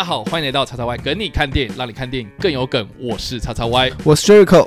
大家好，欢迎来到叉叉 Y 跟你看电影，让你看电影更有梗。我是叉叉 Y，我是 Jericho。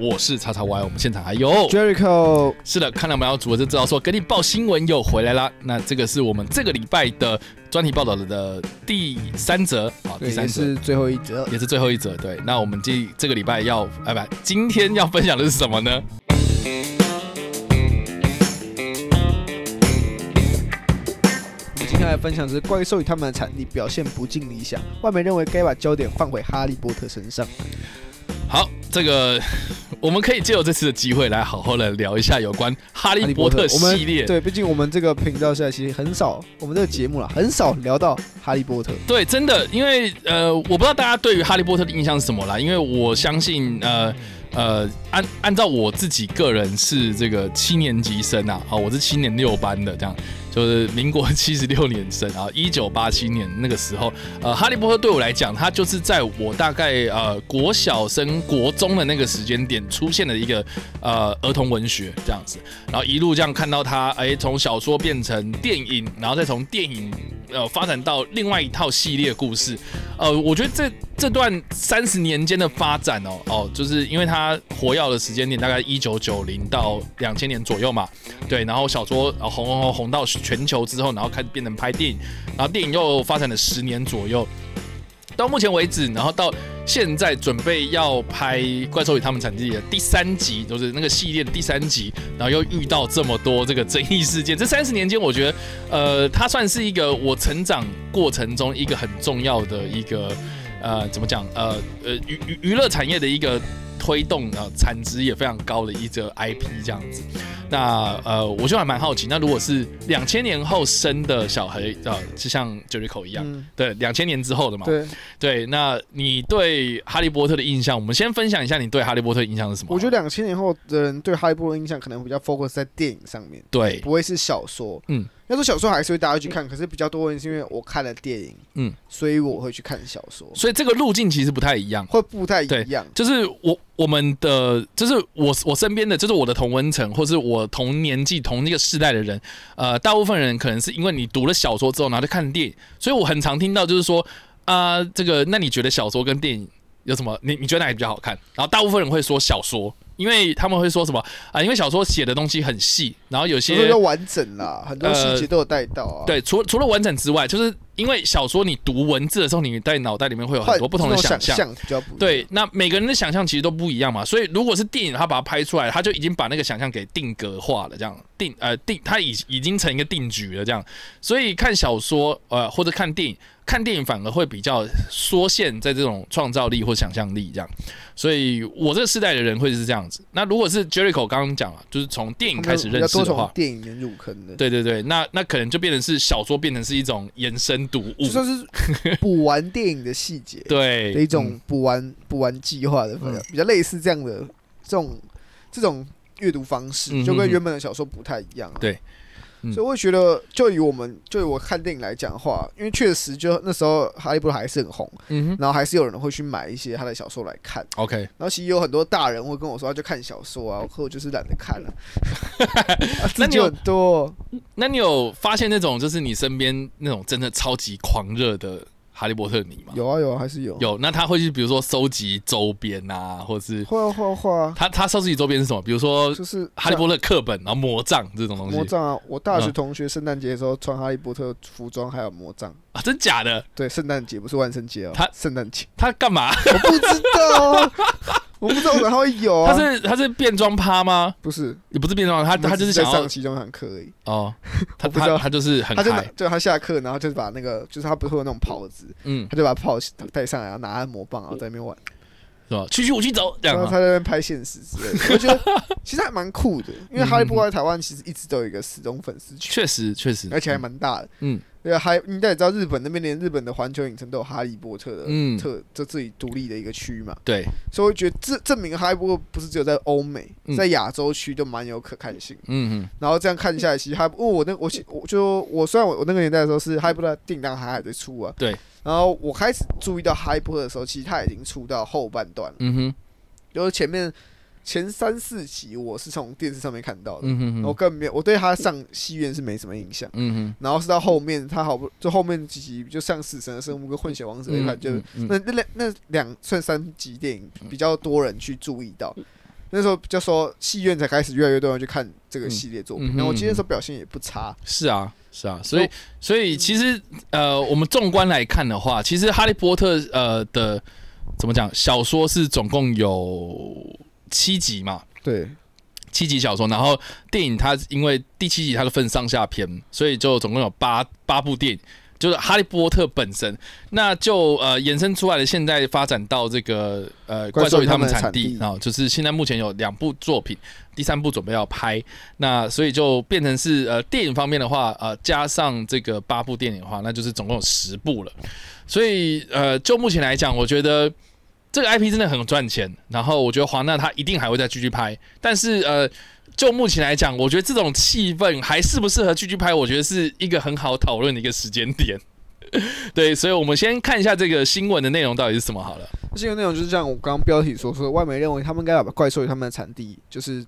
我是叉叉 Y，我们现场还有 Jericho，是的，看到我们要组就知道说给你报新闻又回来啦。那这个是我们这个礼拜的专题报道的第三则啊，第，三是最后一则。也是最后一则。对，那我们这这个礼拜要哎不，今天要分享的是什么呢？今天来分享的是怪兽与他们的产地表现不尽理想，外媒认为该把焦点放回哈利波特身上。好，这个我们可以借由这次的机会来好好的聊一下有关哈利波特系列。对，毕竟我们这个频道现在其实很少，我们这个节目啦很少聊到哈利波特。对，真的，因为呃，我不知道大家对于哈利波特的印象是什么啦，因为我相信呃。呃，按按照我自己个人是这个七年级生啊，好，我是七年六班的，这样就是民国七十六年生啊，一九八七年那个时候，呃，哈利波特对我来讲，它就是在我大概呃国小升国中的那个时间点出现的一个呃儿童文学这样子，然后一路这样看到它，哎，从小说变成电影，然后再从电影呃发展到另外一套系列故事，呃，我觉得这这段三十年间的发展哦哦，就是因为它活跃的时间点大概一九九零到两千年左右嘛，对，然后小说呃红红红红到全球之后，然后开始变成拍电影，然后电影又发展了十年左右，到目前为止，然后到现在准备要拍《怪兽与他们产地》的第三集，就是那个系列的第三集，然后又遇到这么多这个争议事件，这三十年间，我觉得呃，它算是一个我成长过程中一个很重要的一个。呃，怎么讲？呃呃，娱娱娱乐产业的一个推动啊，产值也非常高的一个 IP 这样子。那呃，我就还蛮好奇，那如果是两千年后生的小孩，呃，就像 Jericho 一样，嗯，对，两千年之后的嘛，对，对。那你对哈利波特的印象，我们先分享一下你对哈利波特的印象是什么？我觉得两千年后的人对哈利波特印象可能比较 focus 在电影上面，对，不会是小说。嗯，要说小说还是会大家去看，可是比较多人是因为我看了电影，嗯，所以我会去看小说，所以这个路径其实不太一样。会不太一样。就是我我们的，就是我我身边的，就是我的同温层，或是我同年纪同一个世代的人，呃，大部分人可能是因为你读了小说之后，然后就看电影，所以我很常听到就是说啊、这个那你觉得小说跟电影有什么？你你觉得哪个比较好看？然后大部分人会说小说，因为他们会说什么啊、因为小说写的东西很细，然后有些完整啦，很多细节都有带到啊。，对，除除了完整之外，就是因为小说你读文字的时候，你在脑袋里面会有很多不同的想想象。比较不对，那每个人的想象其实都不一样嘛，所以如果是电影，他把它拍出来，他就已经把那个想象给定格化了，这样定呃定，他已已经成一个定局了，这样。所以看小说呃或者看电影，看电影反而会比较缩限在这种创造力或想象力这样。所以我这个世代的人会是这样子。那如果是 Jericho 刚刚讲了，就是从电影开始认识的话电影入坑的，对对对，那那可能就变成是小说变成是一种延伸读物。就，算是补完电影的细节 对。的一种补完补完计划的，嗯。比较类似这样的这种这种阅读方式，嗯就跟原本的小说不太一样啊。对嗯所以我会觉得，就以我们就以我看电影来讲的话，因为确实就那时候《哈利波特》还是很红，嗯哼然后还是有人会去买一些他的小说来看。，OK，然后其实有很多大人会跟我说，他就看小说啊，可我就是懒得看了、啊，那你有多。那你有发现那种就是你身边那种真的超级狂热的哈利波特迷吗？有啊有啊，还是有。有，那他会去比如说收集周边啊，或者是会啊会啊会啊，他他收集周边是什么？比如说就是哈利波特课本，然后魔杖这种东西魔杖啊！我大学嗯同学圣诞节的时候穿哈利波特服装，还有魔杖。啊，真假的？对，圣诞节不是万圣节哦，他圣诞节他干嘛？我不知道啊，我不知道哪会有啊。他是他是变装趴吗？不是？也不是变装，他他就是想上其中堂课而已。哦，他不知道他他就是很他就就他下课，然后就是把那个，就是他不是会有那种袍子，嗯，他就把袍带上来，然后拿按摩棒，然后在那边玩。是吧？去去我去走？然后他在那边拍现实之类的，我觉得 其实还蛮酷的，因为哈利波特在台湾其实一直都有一个死忠粉丝群，确实确实，而且还蛮大的。嗯对啊，还你应该也知道，日本那边连日本的环球影城都有哈利波特的嗯特这自己独立的一个区嘛，对，所以我觉得这证明哈利波特不是只有在欧美，嗯在亚洲区都蛮有可看性。嗯嗯然后这样看下来，其实哈，因为我那我其我就我虽然我我那个年代的时候是哈利波特电影当然还还在出啊，对。然后我开始注意到哈利波特的时候，其实他已经出到后半段了，嗯哼就是前面前三四集我是从电视上面看到的，嗯哼哼我根本没有我对他上戏院是没什么印象。嗯哼，然后是到后面，他好不就后面几集就上《死神的生物》跟《混血王子》那块，就那那两那两算三集电影比较多人去注意到。那时候就说戏院才开始越来越多人去看这个系列作品，然后我今天说表现也不差。是啊，是啊，所以所以其实呃，我们纵观来看的话，其实《哈利波特》呃的怎么讲，小说是总共有七集嘛，对，七集小说，然后电影它因为第七集它是分上下篇，所以就总共有八八部电影。就是《哈利波特》本身，那就呃衍生出来的，现在发展到这个呃怪兽与他们产地啊、就是现在目前有两部作品，第三部准备要拍，那所以就变成是呃电影方面的话，呃加上这个八部电影的话，那就是总共有十部了。所以呃就目前来讲，我觉得这个 IP 真的很赚钱，然后我觉得华纳他一定还会再继续拍，但是呃。就目前来讲，我觉得这种气氛还适不适合继续拍，我觉得是一个很好讨论的一个时间点。对，所以我们先看一下这个新闻的内容到底是什么好了。新闻内容就是像我刚刚标题所说的，外媒认为他们应该把怪兽与他们的产地，就是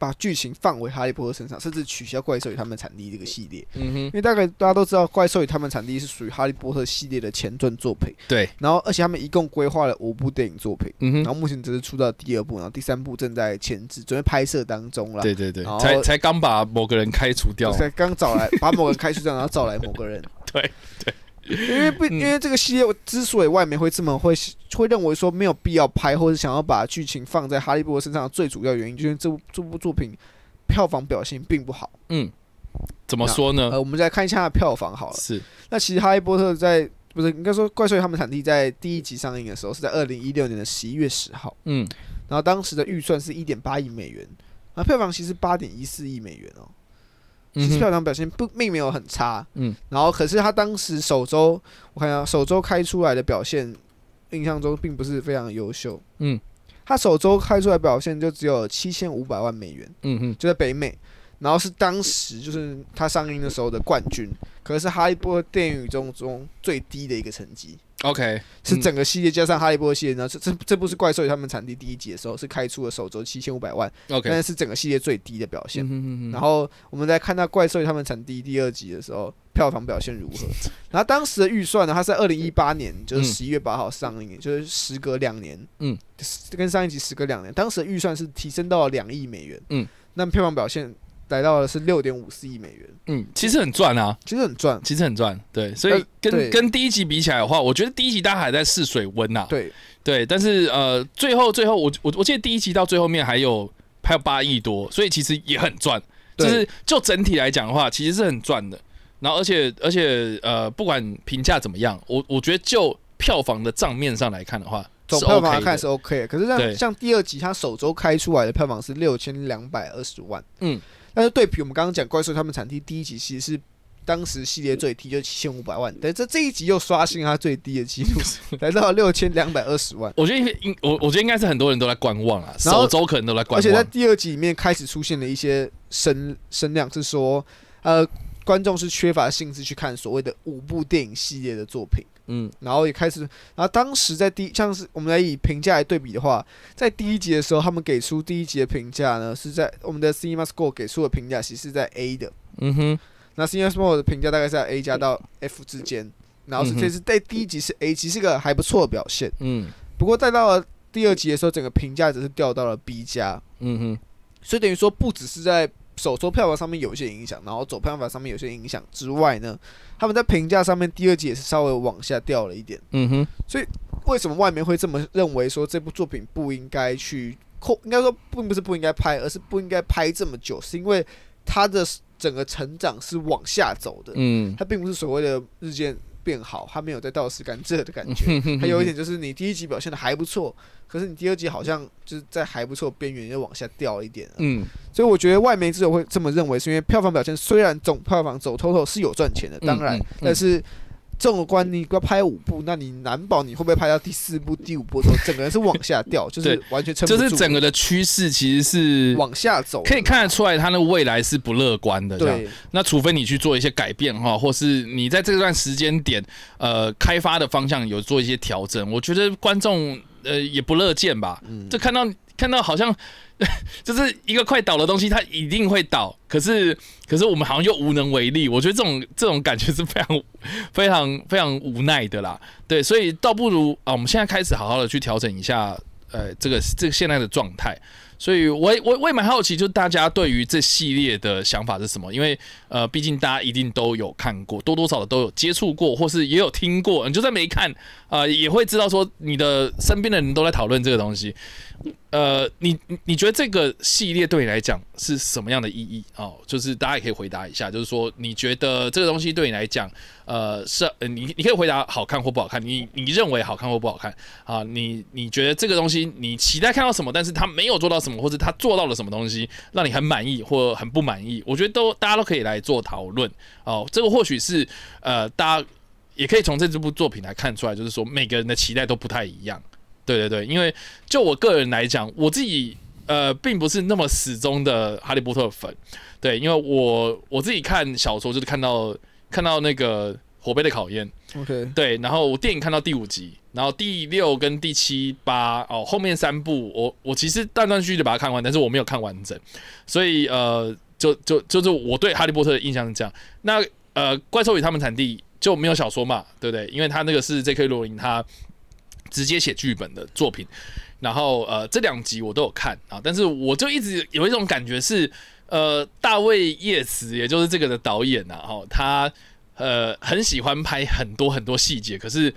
把把剧情放回哈利波特身上，甚至取消怪兽与他们产地这个系列。嗯哼因，为大概大家都知道，怪兽与他们产地是属于哈利波特系列的前传作品，对，然后而且他们一共规划了五部电影作品。嗯哼，然后目前只是出到第二部，然后第三部正在前置，准备拍摄当中了。对对对才才刚把某个人开除掉。才刚找来把某个人开除掉，然后找来某个人。对对因为不，嗯因为这个系列之所以外媒会这么会会认为说没有必要拍，或者想要把剧情放在哈利波特身上的最主要原因，就是这部这部作品票房表现并不好。嗯，怎么说呢？呃，我们再看一下它的票房好了。是，那其实哈利波特在不是应该说怪兽他们产地在第一集上映的时候是在二零一六年的十一月十号。嗯然后当时的预算是一点八亿美元，那，票房其实八点一四亿美元哦，其实票房表现不并没有很差，嗯，然后可是他当时首周我看一下首周开出来的表现，印象中并不是非常优秀，嗯，他首周开出来表现就只有七千五百万美元，嗯哼，就在北美，然后是当时就是他上映的时候的冠军，可是哈利波特电影中中最低的一个成绩。OK，嗯。是整个系列加上哈利波特系列，然后这这这部是怪兽与他们产地第一集的时候是开出了首周七千五百万，OK，但是整个系列最低的表现。嗯哼哼哼。然后我们在看到怪兽与他们产地第二集的时候，票房表现如何？然后当时的预算呢，它是在二零一八年，就是嗯。十一月八号上映，就是时隔两年，嗯，跟上一集时隔两年，当时的预算是提升到了两亿美元，嗯，那票房表现来到的是六点五四亿美元，嗯，其实很赚啊，其实很赚。其实很赚，对，所以跟跟第一集比起来的话，我觉得第一集大家还在试水温呐，对，对，但是呃，最后最后我我我记得第一集到最后面还有还有八亿多，所以其实也很赚。就是就整体来讲的话，其实是很赚的。然后而且而且呃，不管评价怎么样，我我觉得就票房的账面上来看的话，是总票房来看是 OK 的，可是像像第二集它首周开出来的票房是六千两百二十万，嗯，但是对比我们刚刚讲怪兽他们产地第一集其实是当时系列最低就七千五百万，但这这一集又刷新它最低的记录，来到六千两百二十万。我觉得应我我觉得应该是很多人都在观望啊，首周可能都在观望而且在。第二集里面开始出现了一些声声量，是说呃观众是缺乏兴致去看所谓的五部电影系列的作品。嗯。然后也开始，然后当时在第像是我们来以评价来对比的话，在第一集的时候，他们给出第一集的评价呢是在我们的 Cinema Score 给出的评价其实是在 A 的，嗯哼。那 Cinema Score 的评价大概是在 A 加到 F 之间，然后是这次在第一集是 A，其实是个还不错的表现，嗯。不过再到了第二集的时候，整个评价只是掉到了 B 加，嗯哼。所以等于说不只是在首周票房上面有一些影响，然后走票房上面有些影响之外呢，他们在评价上面第二季也是稍微往下掉了一点。嗯哼所以为什么外媒会这么认为说这部作品不应该去扣？应该说并不是不应该拍，而是不应该拍这么久，是因为它的整个成长是往下走的，嗯它并不是所谓的日渐。变好，他没有在倒吃甘蔗的感觉，还有一点就是你第一集表现的还不错，可是你第二集好像就是在还不错边缘又往下掉一点。嗯，所以我觉得外媒之所以会这么认为，是因为票房表现虽然总票房走透透是有赚钱的，当然，但是。这种观你要拍五部，那你难保你会不会拍到第四部、第五部的时候，整个人是往下掉，就是完全撑不住，就是整个的趋势其实是往下走，可以看得出来，它的未来是不乐观的。对，那除非你去做一些改变哈，或是你在这段时间点，呃，开发的方向有做一些调整，我觉得观众呃也不乐见吧。嗯就看到看到好像 就是一个快倒的东西，它一定会倒，可是可是我们好像又无能为力。我觉得这种这种感觉是非常 非常非常无奈的啦。对，所以倒不如啊，我们现在开始好好的去调整一下，呃，这个这个现在的状态。所以我也我我也蛮好奇，就大家对于这系列的想法是什么？因为呃，毕竟大家一定都有看过，多多少少都有接触过，或是也有听过。你就算没看，呃，也会知道说你的身边的人都在讨论这个东西。呃，你你觉得这个系列对你来讲是什么样的意义哦？就是大家也可以回答一下，就是说你觉得这个东西对你来讲，呃，是呃你你可以回答好看或不好看，你你认为好看或不好看啊？你你觉得这个东西你期待看到什么，但是他没有做到什么，或者他做到了什么东西让你很满意或很不满意？我觉得都大家都可以来做讨论哦。这个或许是呃，大家也可以从这这部作品来看出来，就是说每个人的期待都不太一样。对对对，因为就我个人来讲，我自己呃并不是那么始终的哈利波特粉，对，因为我我自己看小说就是看到看到那个火杯的考验，OK，对，然后我电影看到第五集，然后第六跟第七八哦后面三部我我其实断断续续的把它看完，但是我没有看完整，所以呃就就就是我对哈利波特的印象是这样。那呃怪兽与他们产地就没有小说嘛，对不对？因为他那个是 J.K. 罗琳他直接写剧本的作品，然后呃这两集我都有看啊，但是我就一直有一种感觉是呃大卫叶茨也就是这个的导演呐、啊，哦他。呃，很喜欢拍很多很多细节，可是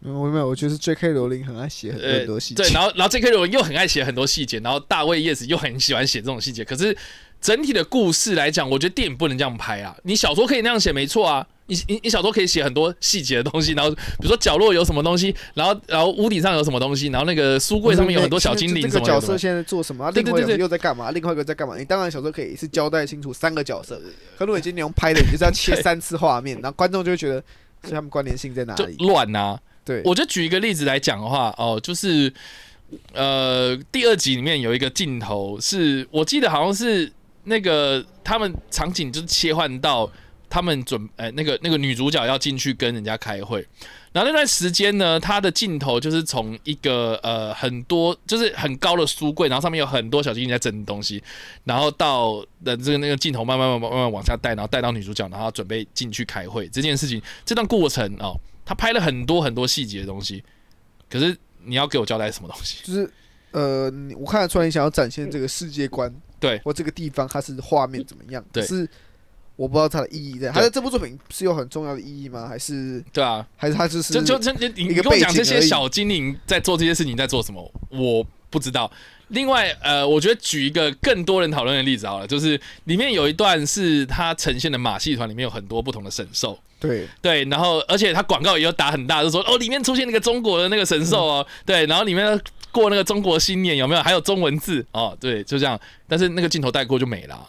我没有，我觉得是 J.K. 罗琳很爱写很多呃很多细节，对，然后然后 J.K. 罗琳又很爱写很多细节，然后大卫叶子又很喜欢写这种细节，可是整体的故事来讲，我觉得电影不能这样拍啊。你小说可以那样写，没错啊。你你你小说可以写很多细节的东西，然后比如说角落有什么东西，然后然后屋顶上有什么东西，然后那个书柜上面有很多小精灵这什么的。个角色现在在做什么？啊另外一个又在干嘛？另外一个在干嘛？你当然小说可以是交代清楚三个角色，可如果你今天用拍的，你就是要切三次画面，然后观众就会觉得，所以他们关联性在哪就里？乱啊！对，我就举一个例子来讲的话，哦，就是呃，第二集里面有一个镜头是，我记得好像是那个他们场景就是切换到他们准呃那个那个女主角要进去跟人家开会，然后那段时间呢，他的镜头就是从一个呃很多就是很高的书柜，然后上面有很多小精灵在整东西，然后到的这个那个镜头慢慢慢慢慢慢往下带，然后带到女主角，然后准备进去开会。这件事情，这段过程哦，他拍了很多很多细节的东西，可是你要给我交代什么东西？就是呃，我看得出来你想要展现这个世界观，对。或这个地方它是画面怎么样，对。是我不知道它的意义在。它在这部作品是有很重要的意义吗？还是对啊，还是它就是就就就你你跟我讲这些小精灵在做这些事情在做什么，我不知道。另外，呃，我觉得举一个更多人讨论的例子好了，就是里面有一段是它呈现的马戏团里面有很多不同的神兽，对。对，然后而且它广告也有打很大，就说哦里面出现那个中国的那个神兽哦，对，然后里面过那个中国新年有没有？还有中文字。哦，对，就这样，但是那个镜头带过就没了，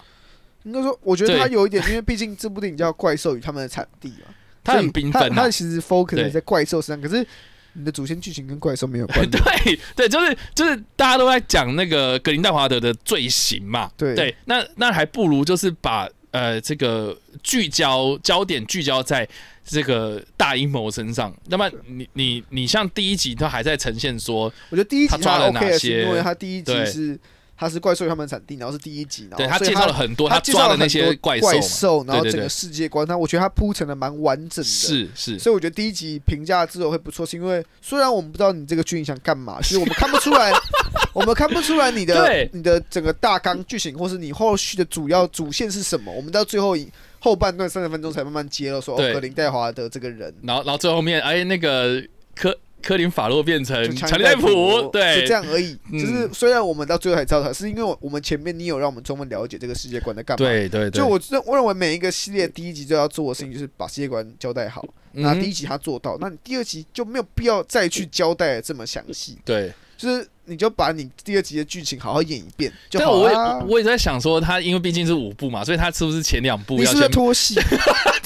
应该说，我觉得它有一点，因为毕竟这部电影叫《怪兽与他们的产地》嘛，它很缤纷啊所以它它。其实 focus 对在怪兽身上，可是你的主线剧情跟怪兽没有关系。对对，就是就是大家都在讲那个格林戴华德的罪行嘛，对那那还不如就是把呃这个聚焦焦点聚焦在这个大阴谋身上。那么你你你像第一集他还在呈现说，我觉得第一集他抓了 OK 哪些因为它第一集是它是怪兽与他们的产地，然后是第一集，然后对他介绍了很多他他介绍的那些怪兽怪，兽，然后整个世界观，他我觉得他铺陈的蛮完整的。是是，所以我觉得第一集评价之后会不错，是因为虽然我们不知道你这个剧情想干嘛，其实我们看不出来，我们看不出来你的你的整个大纲剧情，或是你后续的主要主线是什么，我们到最后一后半段三十分钟才慢慢揭露说，哦，对。格林戴华的这个人，然后然后最后面哎那个科科林法洛变成就强尼戴普，就对，这样而已。嗯就是虽然我们到最后才知道他，是因为我我们前面你有让我们充分了解这个世界观在干嘛。，对对对，就我认我认为每一个系列第一集都要做的事情就是把世界观交代好。那嗯第一集他做到，那你第二集就没有必要再去交代这么详细。对，就是你就把你第二集的剧情好好演一遍就但我好啦也。我也在想说，他因为毕竟是五部嘛，所以他是不是前两部你是不是在要先，拖戏？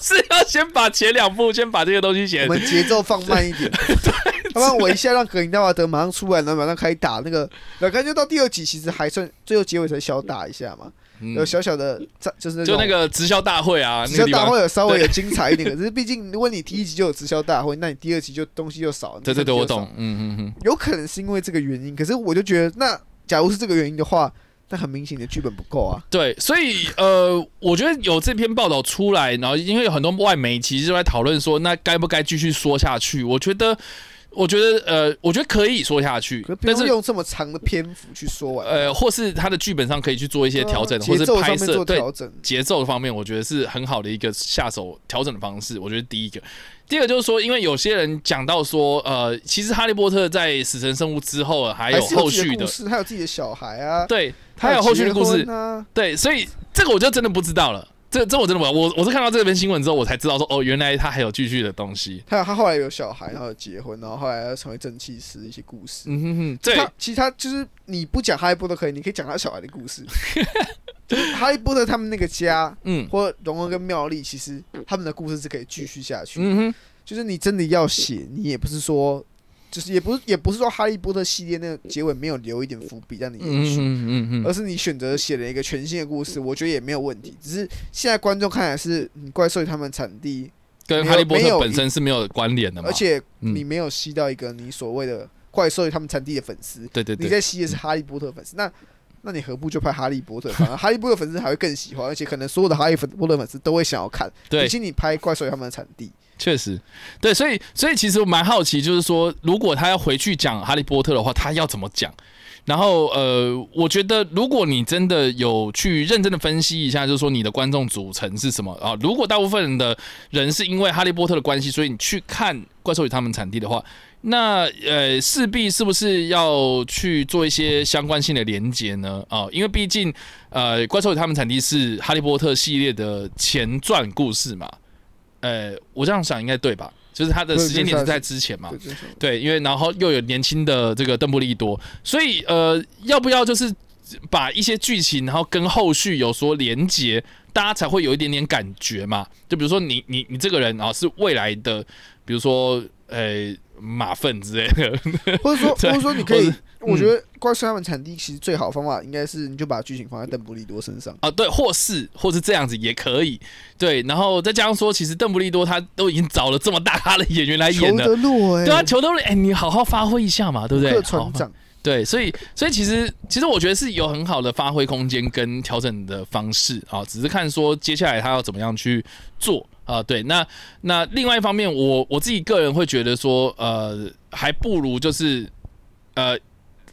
是要先把前两部先把这个东西写。我？们节奏放慢一点，要不然我一下让格林纳瓦德马上出来，然后马上开打那个，然后感觉到第二集其实还算，最后结尾才小打一下嘛，嗯。有小小的战，就是就那个个直销大会啊，直销大会有稍微有精彩一点，可是毕竟如果你第一集就有直销大会，那你第二集就东西就少了。对对对，我懂。嗯嗯嗯，有可能是因为这个原因，可是我就觉得，那假如是这个原因的话，但很明显你的剧本不够啊。对，所以呃，我觉得有这篇报道出来，然后因为有很多外媒其实就在讨论说，那该不该继续说下去？我觉得，我觉得呃，我觉得可以说下去但是用用这么长的篇幅去说完，呃，或是他的剧本上可以去做一些调整，或是拍摄对。节奏方面，我觉得是很好的一个下手调整的方式。我觉得第一个，第二个就是说，因为有些人讲到说，呃，其实哈利波特在死神生物之后还有后续的，故事，还有自己的小孩啊，对，他有后续的故事。对，所以这个我就真的不知道了。这这我真的不知道，我我是看到这篇新闻之后，我才知道说，哦，原来他还有继续的东西。还有他后来有小孩，然后有结婚，然后后来要成为正气师一些故事。嗯哼哼，对，他其实他就是你不讲哈利波特可以，你可以讲他小孩的故事。就是哈利波特他们那个家，嗯或荣恩跟妙丽，其实他们的故事是可以继续下去。嗯哼，就是你真的要写，你也不是说，就是也不是也不是说哈利波特系列那个结尾没有留一点伏笔让你延续。嗯嗯嗯而是你选择写了一个全新的故事，我觉得也没有问题。只是现在观众看来是你怪兽与他们产地，跟哈利波特本身是没有关联的嘛。而且嗯你没有吸到一个你所谓的怪兽与他们产地的粉丝，对对对，你在吸的是哈利波特粉丝，那那你何不就拍哈利波特？反而哈利波特粉丝还会更喜欢，而且可能所有的哈利波特粉丝都会想要看，对比起你拍怪兽与他们的产地。确实，对，所以所以其实我蛮好奇，就是说，如果他要回去讲哈利波特的话，他要怎么讲？然后呃，我觉得如果你真的有去认真的分析一下，就是说你的观众组成是什么啊？如果大部分人的人是因为哈利波特的关系，所以你去看《怪兽与他们产地》的话，那呃势必是不是要去做一些相关性的连接呢？啊，因为毕竟呃《怪兽与他们产地》是哈利波特系列的前传故事嘛。呃，我这样想应该对吧？就是他的时间点是在之前嘛对，，因为然后又有年轻的这个邓布利多，所以呃，要不要就是把一些剧情，然后跟后续有所连接，大家才会有一点点感觉嘛？就比如说你你你这个人啊、是未来的，比如说呃马粪之类的，或者说或者说你可以我觉得怪兽他们产地其实最好的方法应该是你就把剧情放在邓布利多身上。啊，对，或是或是这样子也可以，对，然后再加上说，其实邓布利多他都已经找了这么大咖的演员来演了，对啊，裘德洛，哎、你好好发挥一下嘛，对不对？船长，对，所以所以其实其实我觉得是有很好的发挥空间跟调整的方式啊，只是看说接下来他要怎么样去做啊。对，那那另外一方面，我我自己个人会觉得说，呃，还不如就是呃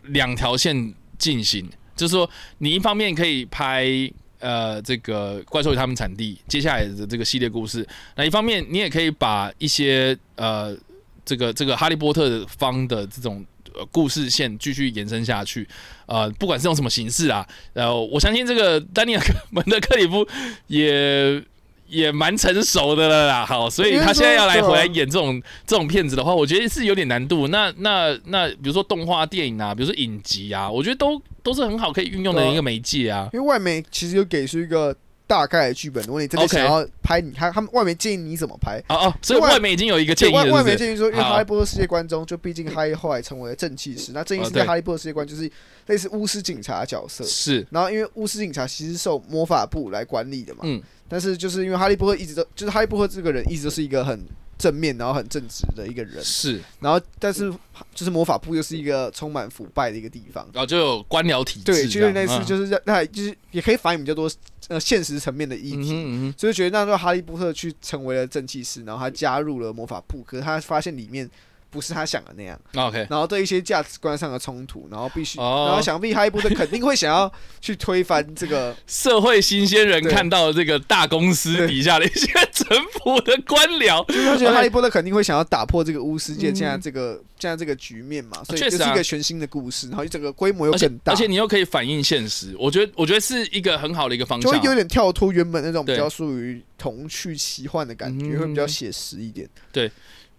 两条线进行，就是说你一方面可以拍。呃，这个怪兽与他们产地接下来的这个系列故事，那一方面你也可以把一些呃这个这个哈利波特方的这种呃故事线继续延伸下去，呃，不管是用什么形式啊，呃，我相信这个丹尼尔·门德克里夫也也蛮成熟的了啦，好，所以他现在要来回来演这种这种片子的话，我觉得是有点难度。那那那，比如说动画电影啊，比如说影集啊，我觉得都都是很好可以运用的一个媒介啊。因为外媒其实就给出一个大概的剧本，如果你真的想要拍你，他他们外媒建议你怎么拍。哦哦，所以外外媒已经有一个建议了，是是？外媒建议说，因为哈利波特世界观中，就毕竟哈利后来成为了正气师，那正气师哦对在哈利波特世界观就是类似巫师警察的角色。是，然后因为巫师警察其实受魔法部来管理的嘛，嗯，但是就是因为哈利波特一直都就是哈利波特这个人一直都是一个很正面，然后很正直的一个人，是，然后但是就是魔法部又是一个充满腐败的一个地方，然后就有官僚体制对，就是类似嗯。就是让那就是也可以反映比较多呃现实层面的议题。嗯所以觉得那时候哈利波特去成为了正气师，然后他加入了魔法部，可是他发现里面不是他想的那样，OK，然后对一些价值观上的冲突，然后必须，哦。然后想必哈利波特肯定会想要去推翻这个，社会新鲜人看到这个大公司底下的一些城府的官僚，就是他觉得哈利波特肯定会想要打破这个巫师界嗯现在这个现在这个局面嘛，所以这是一个全新的故事，然后整个规模又而且更大，而且你又可以反映现实，我觉得我觉得是一个很好的一个方向。啊。就会有点跳脱原本那种比较属于童趣奇幻的感觉，嗯。会比较写实一点。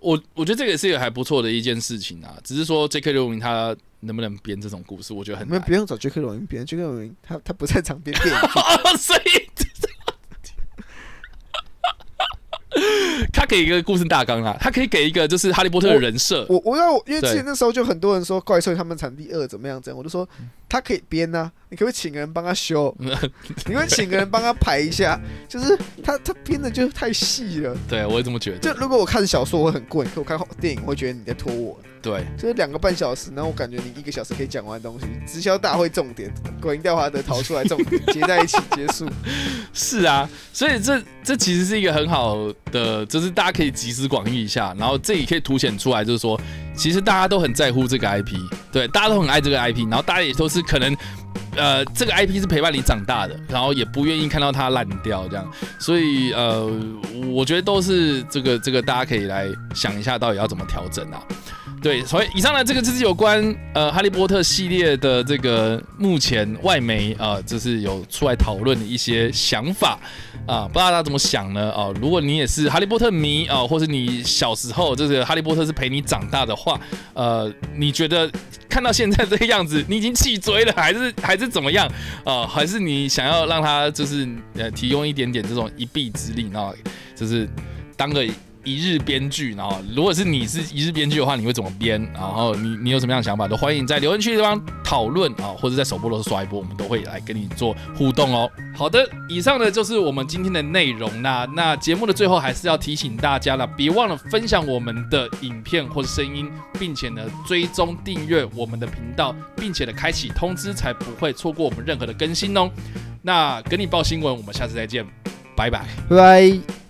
我我觉得这个也是一个还不错的一件事情啊，只是说 J.K. 罗琳他能不能编这种故事，我觉得很难。们不用找 J.K. 罗琳编，，J.K. 罗琳他他不擅长编电 所以 他给一个故事大纲啊，他可以给一个就是哈利波特的人设，我我要因为之前那时候就很多人说怪兽他们产地二怎么样怎样，我就说嗯他可以编呐、你可不可以请个人帮他修？你可可以请个人帮他排一下？就是他他编的就太细了。对我也这么觉得。就如果我看小说我会很过瘾，可我看电影我会觉得你在拖我。对，就是两个半小时，然后我感觉你一个小时可以讲完东西，直销大会重点，果蝇调华德逃出来重点，结在一起结束。是啊，所以这这其实是一个很好的，就是大家可以集思广益一下，然后这也可以凸显出来，就是说，其实大家都很在乎这个 IP，对，大家都很爱这个 IP，然后大家也都是可能。呃，这个 IP 是陪伴你长大的，然后也不愿意看到它烂掉这样，所以呃，我觉得都是这个这个大家可以来想一下，到底要怎么调整啊。对，所以以上呢，这个就是有关呃《哈利波特》系列的这个目前外媒啊、就是有出来讨论的一些想法啊、不知道大家怎么想呢？啊、如果你也是哈利波特迷啊、或是你小时候就是哈利波特是陪你长大的话，呃，你觉得看到现在这个样子，你已经气追了，还是 还是怎么样啊、还是你想要让他就是呃提供一点点这种一臂之力，然后就是当个一日编剧，然后如果是你是一日编剧的话，你会怎么编？然后你你有什么样的想法，都欢迎在留言区的地方讨论啊，或者在首播的时候刷一波，我们都会来跟你做互动哦。好的，以上呢就是我们今天的内容啦。那节目的最后还是要提醒大家了，别忘了分享我们的影片或者声音，并且呢追踪订阅我们的频道，并且呢开启通知，才不会错过我们任何的更新哦。那跟你报新闻，我们下次再见，拜拜。拜拜。